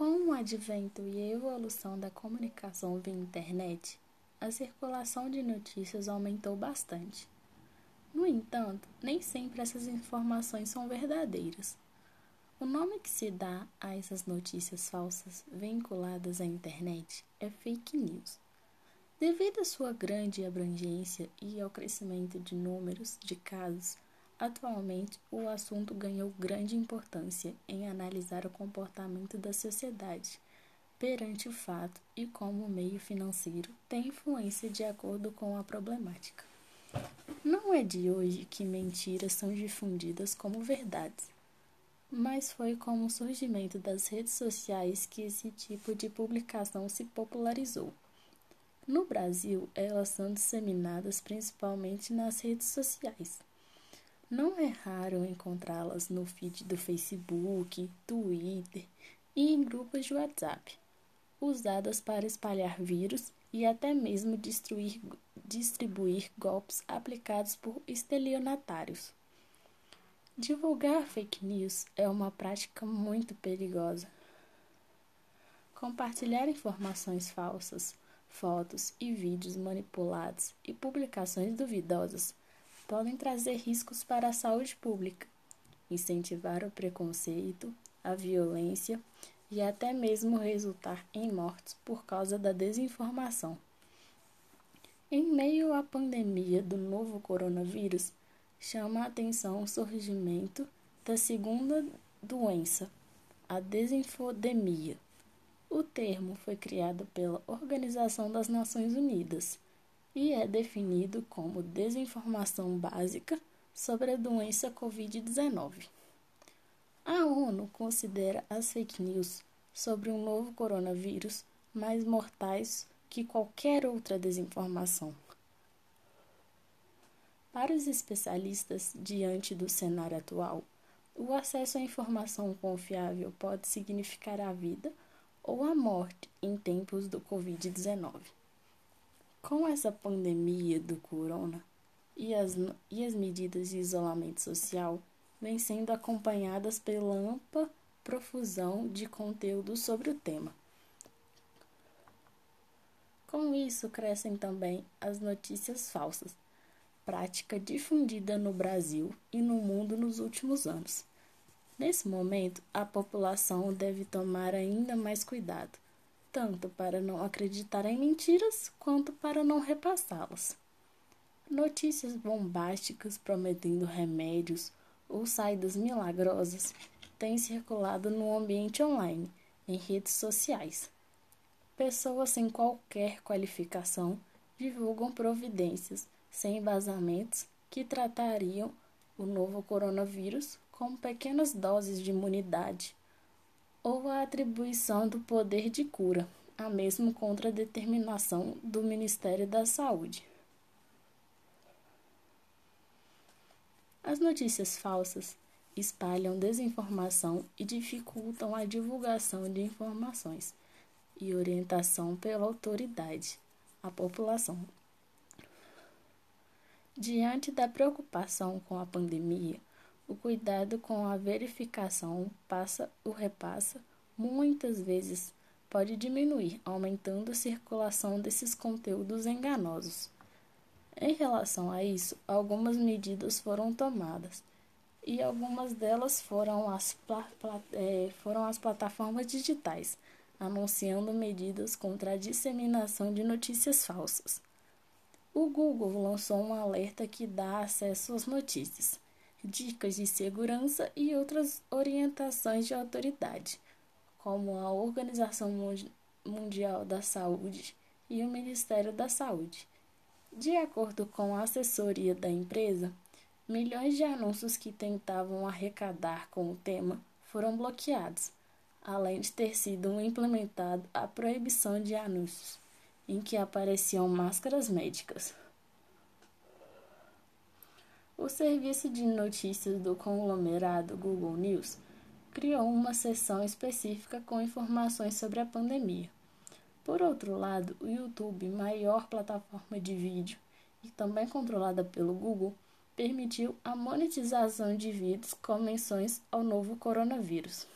Com o advento e a evolução da comunicação via internet, a circulação de notícias aumentou bastante. No entanto, nem sempre essas informações são verdadeiras. O nome que se dá a essas notícias falsas vinculadas à internet é fake news. Devido à sua grande abrangência e ao crescimento de números de casos, atualmente o assunto ganhou grande importância em analisar o comportamento da sociedade perante o fato e como o meio financeiro tem influência de acordo com a problemática. Não é de hoje que mentiras são difundidas como verdades, mas foi com o surgimento das redes sociais que esse tipo de publicação se popularizou. No Brasil, elas são disseminadas principalmente nas redes sociais. Não é raro encontrá-las no feed do Facebook, Twitter e em grupos de WhatsApp, usadas para espalhar vírus e até mesmo destruir, distribuir golpes aplicados por estelionatários. Divulgar fake news é uma prática muito perigosa. Compartilhar informações falsas, fotos e vídeos manipulados e publicações duvidosas podem trazer riscos para a saúde pública, incentivar o preconceito, a violência e até mesmo resultar em mortes por causa da desinformação. Em meio à pandemia do novo coronavírus, chama a atenção o surgimento da segunda doença, a desinfodemia. O termo foi criado pela Organização das Nações Unidas e é definido como desinformação básica sobre a doença Covid-19. A ONU considera as fake news sobre um novo coronavírus mais mortais que qualquer outra desinformação. Para os especialistas, diante do cenário atual, o acesso à informação confiável pode significar a vida ou a morte em tempos do Covid-19. Com essa pandemia do corona e as, e as medidas de isolamento social, vêm sendo acompanhadas pela ampla profusão de conteúdo sobre o tema. Com isso, crescem também as notícias falsas, prática difundida no Brasil e no mundo nos últimos anos. Nesse momento, a população deve tomar ainda mais cuidado, tanto para não acreditar em mentiras quanto para não repassá-las. Notícias bombásticas prometendo remédios ou saídas milagrosas têm circulado no ambiente online, em redes sociais Pessoas sem qualquer qualificação divulgam providências sem embasamentos que tratariam o novo coronavírus com pequenas doses de imunidade ou a atribuição do poder de cura, a mesmo contra a determinação do Ministério da Saúde. As notícias falsas espalham desinformação e dificultam a divulgação de informações e orientação pela autoridade à população. Diante da preocupação com a pandemia, o cuidado com a verificação passa o repassa muitas vezes pode diminuir, aumentando a circulação desses conteúdos enganosos. Em relação a isso, algumas medidas foram tomadas e algumas delas foram as, é, foram as plataformas digitais anunciando medidas contra a disseminação de notícias falsas. O Google lançou um alerta que dá acesso às notícias, dicas de segurança e outras orientações de autoridade, como a Organização Mundial da Saúde e o Ministério da Saúde. De acordo com a assessoria da empresa, milhões de anúncios que tentavam arrecadar com o tema foram bloqueados além de ter sido implementado a proibição de anúncios em que apareciam máscaras médicas. O serviço de notícias do conglomerado Google News criou uma seção específica com informações sobre a pandemia. Por outro lado, o YouTube, maior plataforma de vídeo e também controlada pelo Google, permitiu a monetização de vídeos com menções ao novo coronavírus.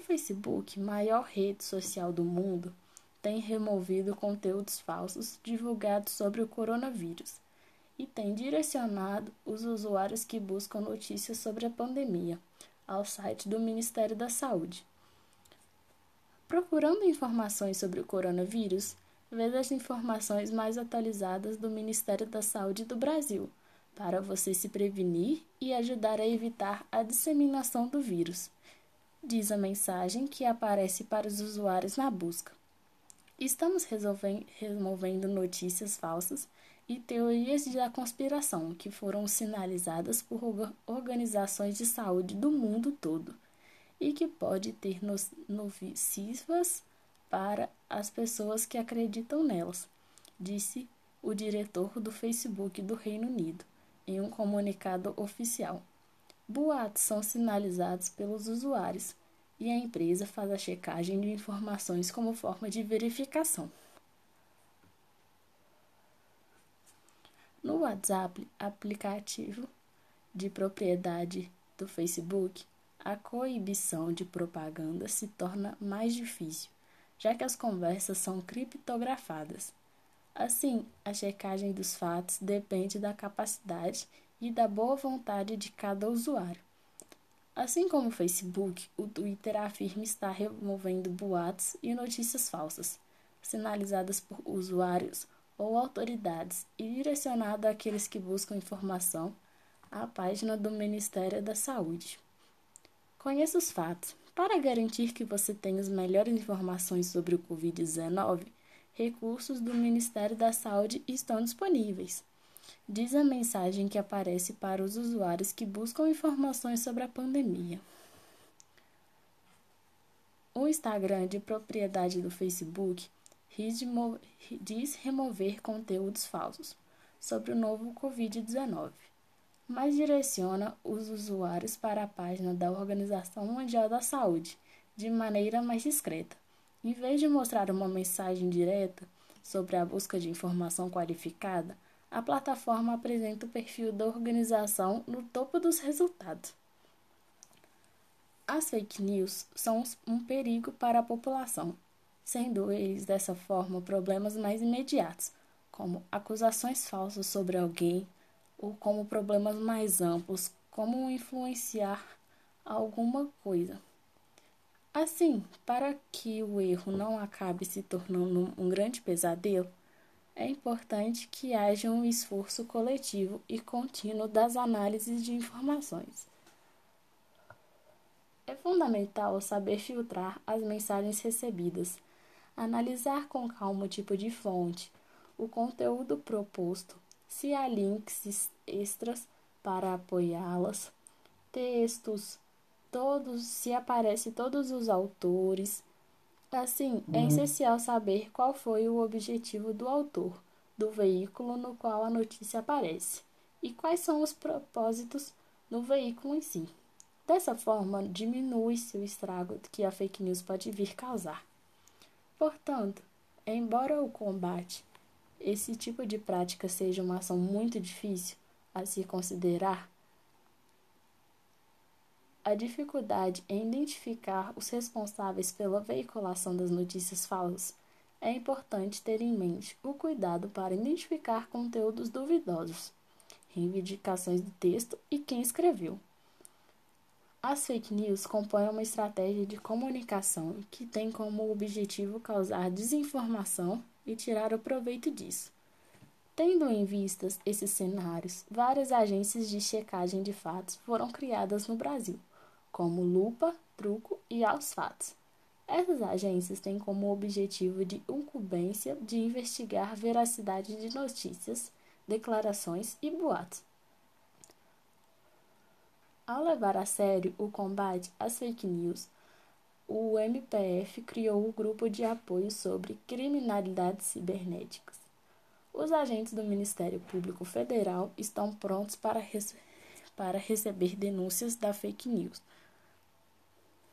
Facebook, maior rede social do mundo, tem removido conteúdos falsos divulgados sobre o coronavírus e tem direcionado os usuários que buscam notícias sobre a pandemia ao site do Ministério da Saúde. Procurando informações sobre o coronavírus, veja as informações mais atualizadas do Ministério da Saúde do Brasil, para você se prevenir e ajudar a evitar a disseminação do vírus. Diz a mensagem que aparece para os usuários na busca. Estamos removendo notícias falsas e teorias da conspiração que foram sinalizadas por organizações de saúde do mundo todo e que pode ter nocivas para as pessoas que acreditam nelas, disse o diretor do Facebook do Reino Unido em um comunicado oficial. Boatos são sinalizados pelos usuários e a empresa faz a checagem de informações como forma de verificação. No WhatsApp, aplicativo de propriedade do Facebook, a coibição de propaganda se torna mais difícil, já que as conversas são criptografadas. Assim, a checagem dos fatos depende da capacidade e da boa vontade de cada usuário. Assim como o Facebook, o Twitter afirma estar removendo boatos e notícias falsas, sinalizadas por usuários ou autoridades e direcionado àqueles que buscam informação à página do Ministério da Saúde. Conheça os fatos. Para garantir que você tenha as melhores informações sobre o Covid-19, recursos do Ministério da Saúde estão disponíveis. Diz a mensagem que aparece para os usuários que buscam informações sobre a pandemia. O Instagram de propriedade do Facebook diz remover conteúdos falsos sobre o novo Covid-19 mas direciona os usuários para a página da Organização Mundial da Saúde de maneira mais discreta. Em vez de mostrar uma mensagem direta sobre a busca de informação qualificada, a plataforma apresenta o perfil da organização no topo dos resultados. As fake news são um perigo para a população, sendo eles dessa forma problemas mais imediatos, como acusações falsas sobre alguém, ou como problemas mais amplos, como influenciar alguma coisa. Assim, para que o erro não acabe se tornando um grande pesadelo, é importante que haja um esforço coletivo e contínuo das análises de informações. É fundamental saber filtrar as mensagens recebidas, analisar com calma o tipo de fonte, o conteúdo proposto, se há links extras para apoiá-las, textos, todos, se aparece todos os autores. Assim, é uhum. essencial saber qual foi o objetivo do autor do veículo no qual a notícia aparece e quais são os propósitos no veículo em si. Dessa forma, diminui-se o estrago que a fake news pode vir causar. Portanto, embora o combate esse tipo de prática seja uma ação muito difícil a se considerar, a dificuldade em identificar os responsáveis pela veiculação das notícias falsas é importante ter em mente o cuidado para identificar conteúdos duvidosos, reivindicações do texto e quem escreveu. As fake news compõem uma estratégia de comunicação que tem como objetivo causar desinformação e tirar o proveito disso. Tendo em vistas esses cenários, várias agências de checagem de fatos foram criadas no Brasil, como Lupa, Truco e Aos Fatos. Essas agências têm como objetivo de incumbência de investigar veracidade de notícias, declarações e boatos. Ao levar a sério o combate às fake news, o MPF criou o Grupo de Apoio sobre Criminalidades Cibernéticas. Os agentes do Ministério Público Federal estão prontos para, rece para receber denúncias da fake news